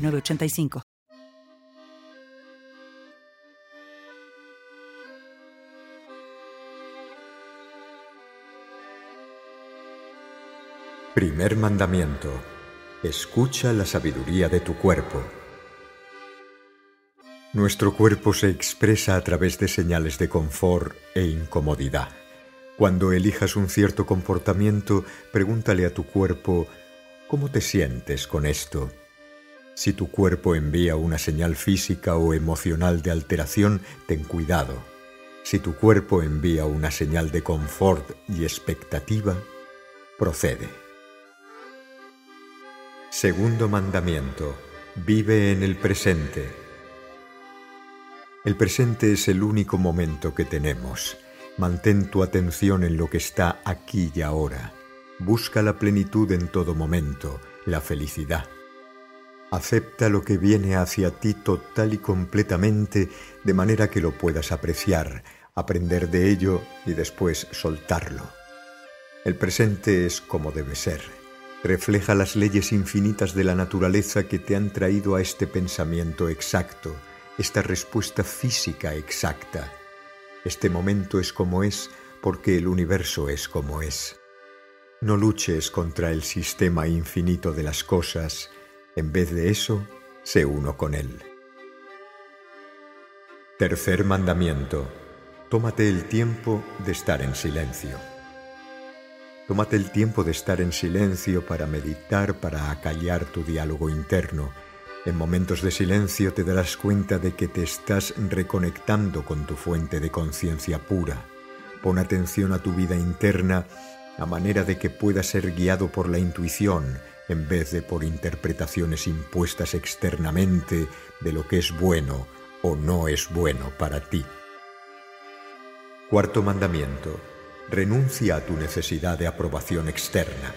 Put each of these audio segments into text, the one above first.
985. Primer mandamiento. Escucha la sabiduría de tu cuerpo. Nuestro cuerpo se expresa a través de señales de confort e incomodidad. Cuando elijas un cierto comportamiento, pregúntale a tu cuerpo, ¿cómo te sientes con esto? Si tu cuerpo envía una señal física o emocional de alteración, ten cuidado. Si tu cuerpo envía una señal de confort y expectativa, procede. Segundo mandamiento. Vive en el presente. El presente es el único momento que tenemos. Mantén tu atención en lo que está aquí y ahora. Busca la plenitud en todo momento, la felicidad. Acepta lo que viene hacia ti total y completamente de manera que lo puedas apreciar, aprender de ello y después soltarlo. El presente es como debe ser. Refleja las leyes infinitas de la naturaleza que te han traído a este pensamiento exacto, esta respuesta física exacta. Este momento es como es porque el universo es como es. No luches contra el sistema infinito de las cosas, en vez de eso, sé uno con Él. Tercer mandamiento. Tómate el tiempo de estar en silencio. Tómate el tiempo de estar en silencio para meditar, para acallar tu diálogo interno. En momentos de silencio te darás cuenta de que te estás reconectando con tu fuente de conciencia pura. Pon atención a tu vida interna a manera de que puedas ser guiado por la intuición, en vez de por interpretaciones impuestas externamente de lo que es bueno o no es bueno para ti. Cuarto mandamiento. Renuncia a tu necesidad de aprobación externa.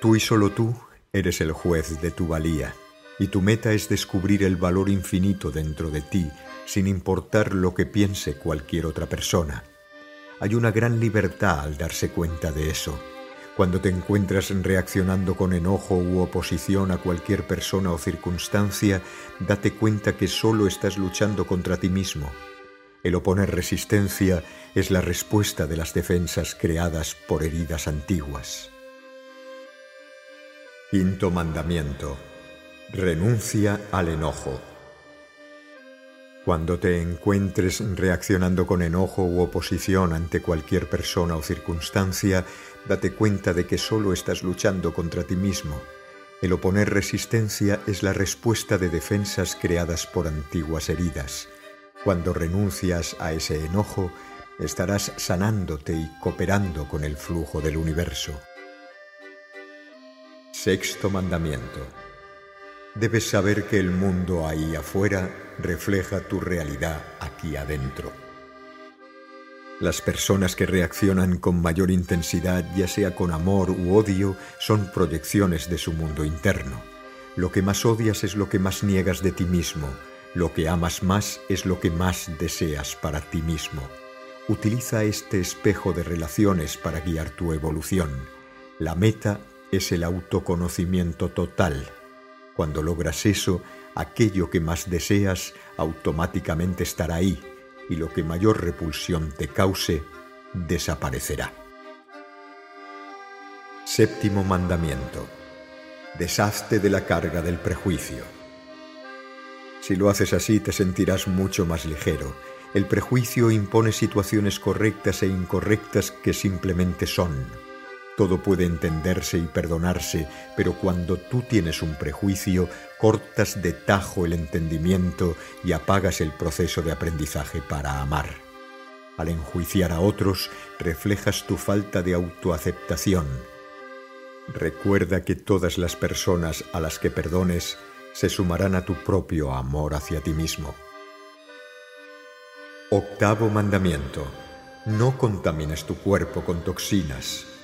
Tú y solo tú eres el juez de tu valía, y tu meta es descubrir el valor infinito dentro de ti, sin importar lo que piense cualquier otra persona. Hay una gran libertad al darse cuenta de eso cuando te encuentras reaccionando con enojo u oposición a cualquier persona o circunstancia, date cuenta que solo estás luchando contra ti mismo. El oponer resistencia es la respuesta de las defensas creadas por heridas antiguas. Quinto mandamiento. Renuncia al enojo. Cuando te encuentres reaccionando con enojo u oposición ante cualquier persona o circunstancia, date cuenta de que solo estás luchando contra ti mismo. El oponer resistencia es la respuesta de defensas creadas por antiguas heridas. Cuando renuncias a ese enojo, estarás sanándote y cooperando con el flujo del universo. Sexto mandamiento. Debes saber que el mundo ahí afuera refleja tu realidad aquí adentro. Las personas que reaccionan con mayor intensidad, ya sea con amor u odio, son proyecciones de su mundo interno. Lo que más odias es lo que más niegas de ti mismo. Lo que amas más es lo que más deseas para ti mismo. Utiliza este espejo de relaciones para guiar tu evolución. La meta es el autoconocimiento total cuando logras eso, aquello que más deseas automáticamente estará ahí y lo que mayor repulsión te cause desaparecerá. Séptimo mandamiento. Deshazte de la carga del prejuicio. Si lo haces así te sentirás mucho más ligero. El prejuicio impone situaciones correctas e incorrectas que simplemente son todo puede entenderse y perdonarse, pero cuando tú tienes un prejuicio, cortas de tajo el entendimiento y apagas el proceso de aprendizaje para amar. Al enjuiciar a otros, reflejas tu falta de autoaceptación. Recuerda que todas las personas a las que perdones se sumarán a tu propio amor hacia ti mismo. Octavo mandamiento. No contamines tu cuerpo con toxinas.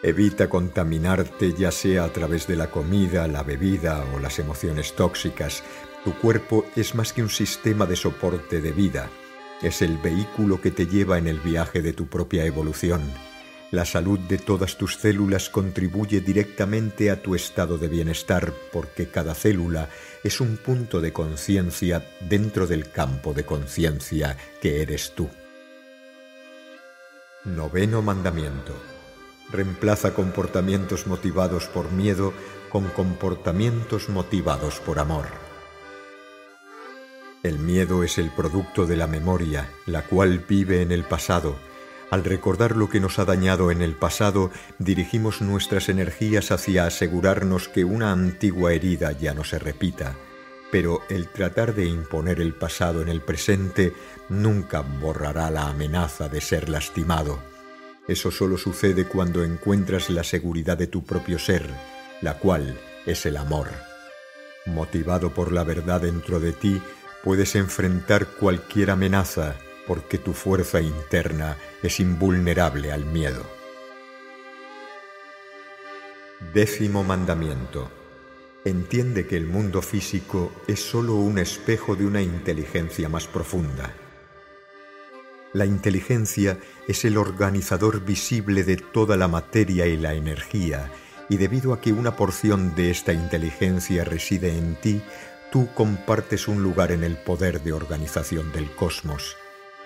Evita contaminarte ya sea a través de la comida, la bebida o las emociones tóxicas. Tu cuerpo es más que un sistema de soporte de vida. Es el vehículo que te lleva en el viaje de tu propia evolución. La salud de todas tus células contribuye directamente a tu estado de bienestar porque cada célula es un punto de conciencia dentro del campo de conciencia que eres tú. Noveno mandamiento. Reemplaza comportamientos motivados por miedo con comportamientos motivados por amor. El miedo es el producto de la memoria, la cual vive en el pasado. Al recordar lo que nos ha dañado en el pasado, dirigimos nuestras energías hacia asegurarnos que una antigua herida ya no se repita. Pero el tratar de imponer el pasado en el presente nunca borrará la amenaza de ser lastimado. Eso solo sucede cuando encuentras la seguridad de tu propio ser, la cual es el amor. Motivado por la verdad dentro de ti, puedes enfrentar cualquier amenaza porque tu fuerza interna es invulnerable al miedo. Décimo mandamiento. Entiende que el mundo físico es sólo un espejo de una inteligencia más profunda. La inteligencia es el organizador visible de toda la materia y la energía, y debido a que una porción de esta inteligencia reside en ti, tú compartes un lugar en el poder de organización del cosmos.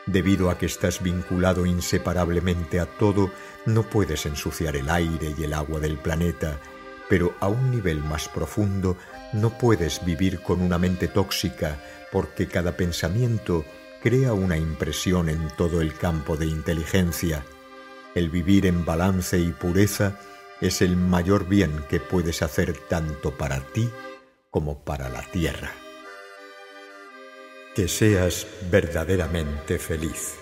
Debido a que estás vinculado inseparablemente a todo, no puedes ensuciar el aire y el agua del planeta, pero a un nivel más profundo no puedes vivir con una mente tóxica porque cada pensamiento crea una impresión en todo el campo de inteligencia. El vivir en balance y pureza es el mayor bien que puedes hacer tanto para ti como para la tierra. Que seas verdaderamente feliz.